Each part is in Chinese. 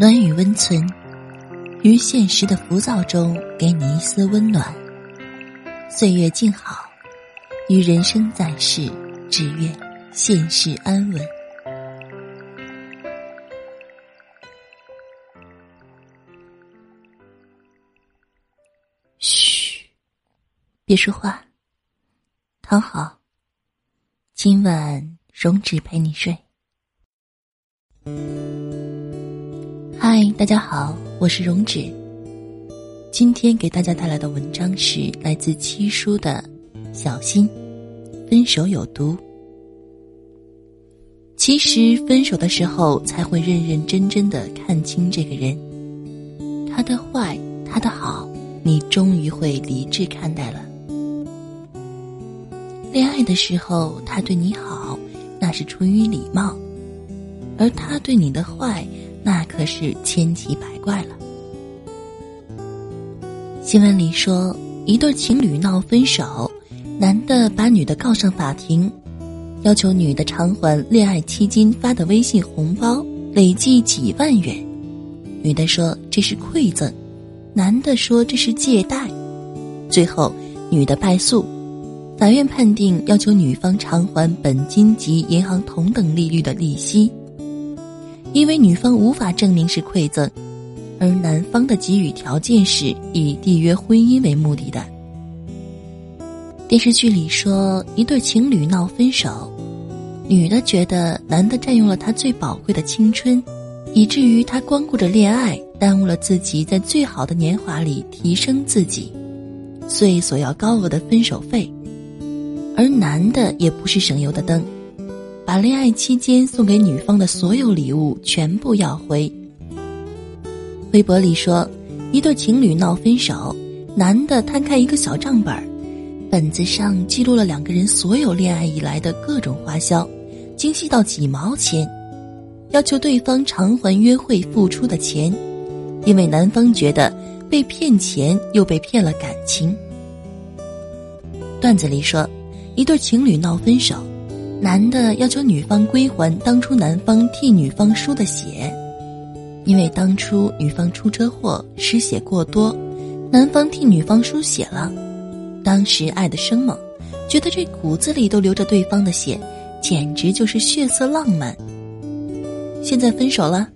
暖与温存，于现实的浮躁中给你一丝温暖。岁月静好，于人生在世，只愿现世安稳。嘘，别说话，躺好。今晚容止陪你睡。嗨，大家好，我是容止。今天给大家带来的文章是来自七叔的《小心，分手有毒》。其实分手的时候才会认认真真的看清这个人，他的坏，他的好，你终于会理智看待了。恋爱的时候他对你好，那是出于礼貌，而他对你的坏。那可是千奇百怪了。新闻里说，一对情侣闹分手，男的把女的告上法庭，要求女的偿还恋爱期间发的微信红包，累计几万元。女的说这是馈赠，男的说这是借贷。最后，女的败诉，法院判定要求女方偿还本金及银行同等利率的利息。因为女方无法证明是馈赠，而男方的给予条件是以缔约婚姻为目的的。电视剧里说，一对情侣闹分手，女的觉得男的占用了她最宝贵的青春，以至于她光顾着恋爱，耽误了自己在最好的年华里提升自己，所以索要高额的分手费。而男的也不是省油的灯。把恋爱期间送给女方的所有礼物全部要回。微博里说，一对情侣闹分手，男的摊开一个小账本本子上记录了两个人所有恋爱以来的各种花销，精细到几毛钱，要求对方偿还约会付出的钱，因为男方觉得被骗钱又被骗了感情。段子里说，一对情侣闹分手。男的要求女方归还当初男方替女方输的血，因为当初女方出车祸失血过多，男方替女方输血了。当时爱的生猛，觉得这骨子里都流着对方的血，简直就是血色浪漫。现在分手了，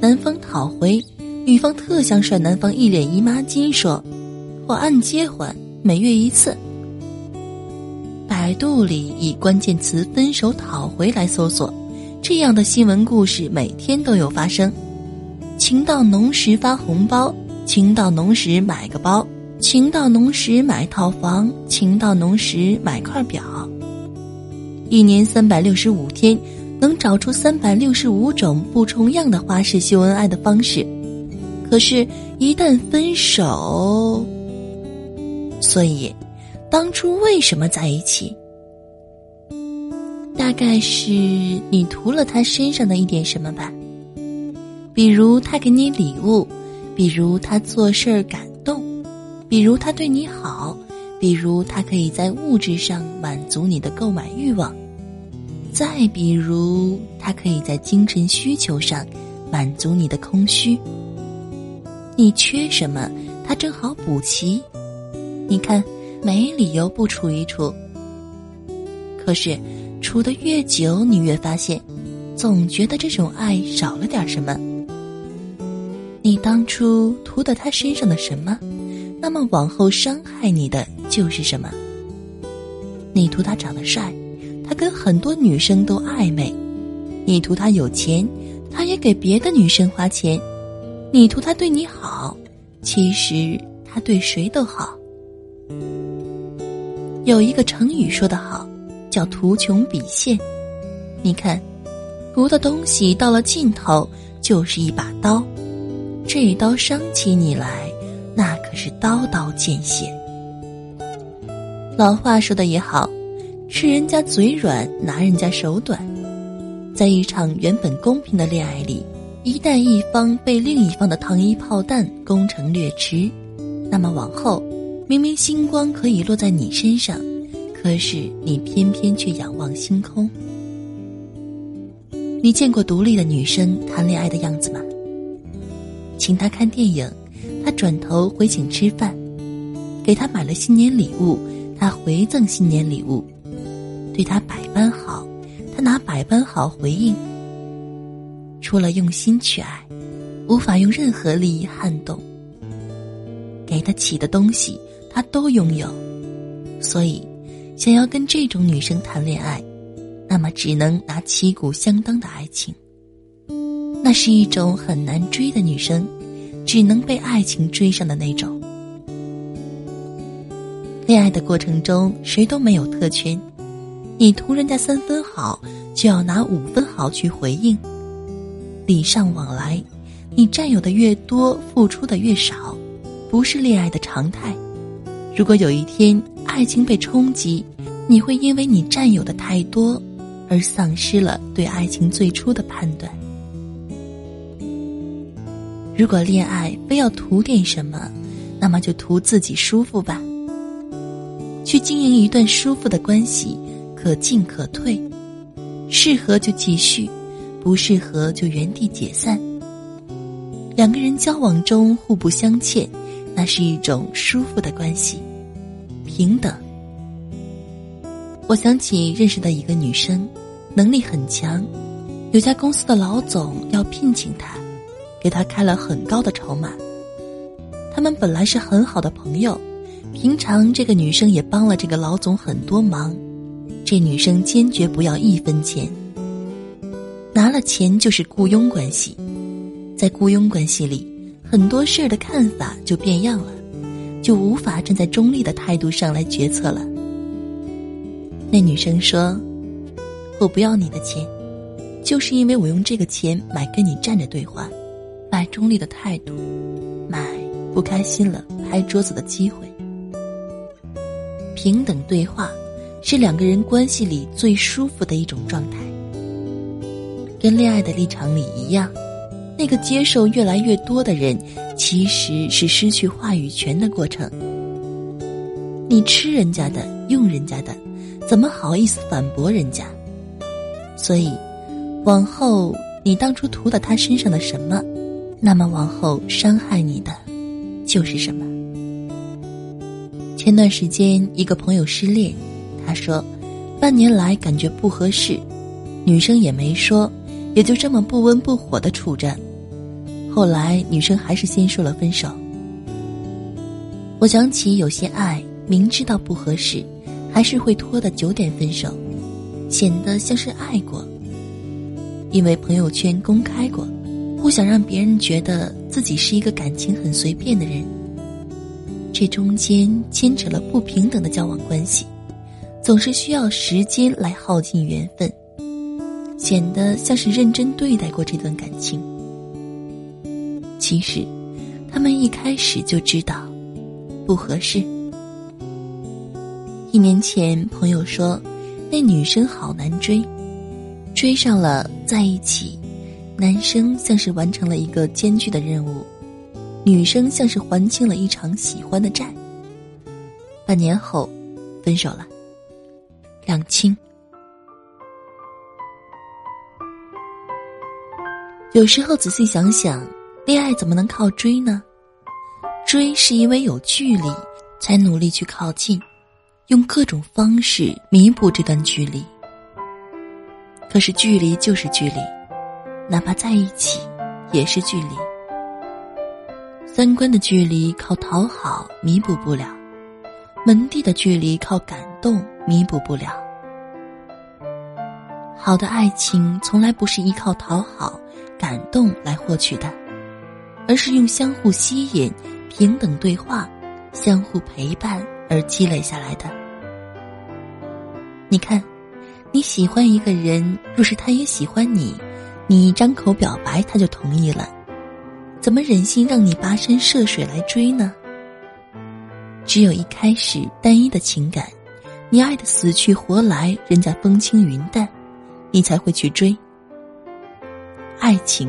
男方讨回，女方特想甩男方一脸姨妈巾，说：“我按揭还，每月一次。”百度里以关键词“分手讨回”来搜索，这样的新闻故事每天都有发生。情到浓时发红包，情到浓时买个包，情到浓时买套房，情到浓时买块表。一年三百六十五天，能找出三百六十五种不重样的花式秀恩爱的方式。可是，一旦分手，所以。当初为什么在一起？大概是你图了他身上的一点什么吧，比如他给你礼物，比如他做事儿感动，比如他对你好，比如他可以在物质上满足你的购买欲望，再比如他可以在精神需求上满足你的空虚。你缺什么，他正好补齐。你看。没理由不处一处。可是，处的越久，你越发现，总觉得这种爱少了点什么。你当初图的他身上的什么，那么往后伤害你的就是什么。你图他长得帅，他跟很多女生都暧昧；你图他有钱，他也给别的女生花钱；你图他对你好，其实他对谁都好。有一个成语说得好，叫“图穷匕现”。你看，图的东西到了尽头就是一把刀，这刀伤起你来，那可是刀刀见血。老话说的也好，吃人家嘴软，拿人家手短。在一场原本公平的恋爱里，一旦一方被另一方的糖衣炮弹攻城略池，那么往后。明明星光可以落在你身上，可是你偏偏却仰望星空。你见过独立的女生谈恋爱的样子吗？请他看电影，他转头回请吃饭；给他买了新年礼物，他回赠新年礼物；对他百般好，他拿百般好回应。除了用心去爱，无法用任何利益撼动。给得起的东西，他都拥有。所以，想要跟这种女生谈恋爱，那么只能拿旗鼓相当的爱情。那是一种很难追的女生，只能被爱情追上的那种。恋爱的过程中，谁都没有特权，你图人家三分好，就要拿五分好去回应。礼尚往来，你占有的越多，付出的越少，不是恋爱的常态。如果有一天爱情被冲击，你会因为你占有的太多，而丧失了对爱情最初的判断。如果恋爱非要图点什么，那么就图自己舒服吧。去经营一段舒服的关系，可进可退，适合就继续，不适合就原地解散。两个人交往中互不相欠，那是一种舒服的关系，平等。我想起认识的一个女生，能力很强，有家公司的老总要聘请她。给她开了很高的筹码。他们本来是很好的朋友，平常这个女生也帮了这个老总很多忙。这女生坚决不要一分钱，拿了钱就是雇佣关系，在雇佣关系里，很多事儿的看法就变样了，就无法站在中立的态度上来决策了。那女生说：“我不要你的钱，就是因为我用这个钱买跟你站着对话。”买中立的态度，买不开心了拍桌子的机会。平等对话，是两个人关系里最舒服的一种状态。跟恋爱的立场里一样，那个接受越来越多的人，其实是失去话语权的过程。你吃人家的，用人家的，怎么好意思反驳人家？所以，往后你当初图到他身上的什么？那么往后伤害你的，就是什么？前段时间一个朋友失恋，他说，半年来感觉不合适，女生也没说，也就这么不温不火的处着。后来女生还是先说了分手。我想起有些爱，明知道不合适，还是会拖到九点分手，显得像是爱过，因为朋友圈公开过。不想让别人觉得自己是一个感情很随便的人，这中间牵扯了不平等的交往关系，总是需要时间来耗尽缘分，显得像是认真对待过这段感情。其实，他们一开始就知道不合适。一年前，朋友说，那女生好难追，追上了在一起。男生像是完成了一个艰巨的任务，女生像是还清了一场喜欢的债。半年后，分手了，两清。有时候仔细想想，恋爱怎么能靠追呢？追是因为有距离，才努力去靠近，用各种方式弥补这段距离。可是距离就是距离。哪怕在一起，也是距离。三观的距离靠讨好弥补不了，门第的距离靠感动弥补不了。好的爱情从来不是依靠讨好、感动来获取的，而是用相互吸引、平等对话、相互陪伴而积累下来的。你看，你喜欢一个人，若是他也喜欢你。你一张口表白，他就同意了，怎么忍心让你跋山涉水来追呢？只有一开始单一的情感，你爱的死去活来，人家风轻云淡，你才会去追。爱情，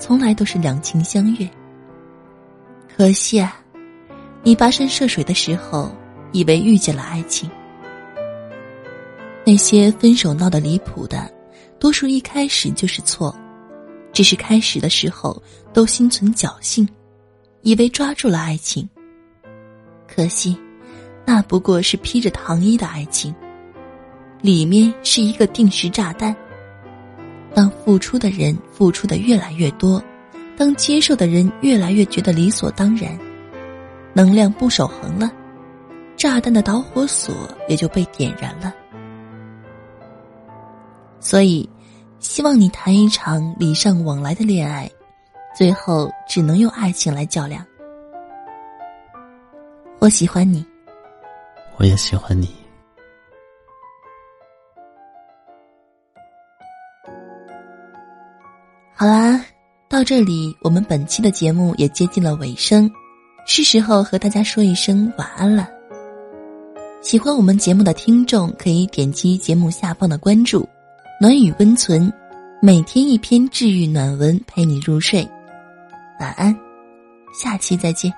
从来都是两情相悦。可惜啊，你跋山涉水的时候，以为遇见了爱情。那些分手闹得离谱的。多数一开始就是错，只是开始的时候都心存侥幸，以为抓住了爱情。可惜，那不过是披着糖衣的爱情，里面是一个定时炸弹。当付出的人付出的越来越多，当接受的人越来越觉得理所当然，能量不守恒了，炸弹的导火索也就被点燃了。所以，希望你谈一场礼尚往来的恋爱，最后只能用爱情来较量。我喜欢你，我也喜欢你。好啦，到这里，我们本期的节目也接近了尾声，是时候和大家说一声晚安了。喜欢我们节目的听众可以点击节目下方的关注，暖雨温存，每天一篇治愈暖文陪你入睡。晚安，下期再见。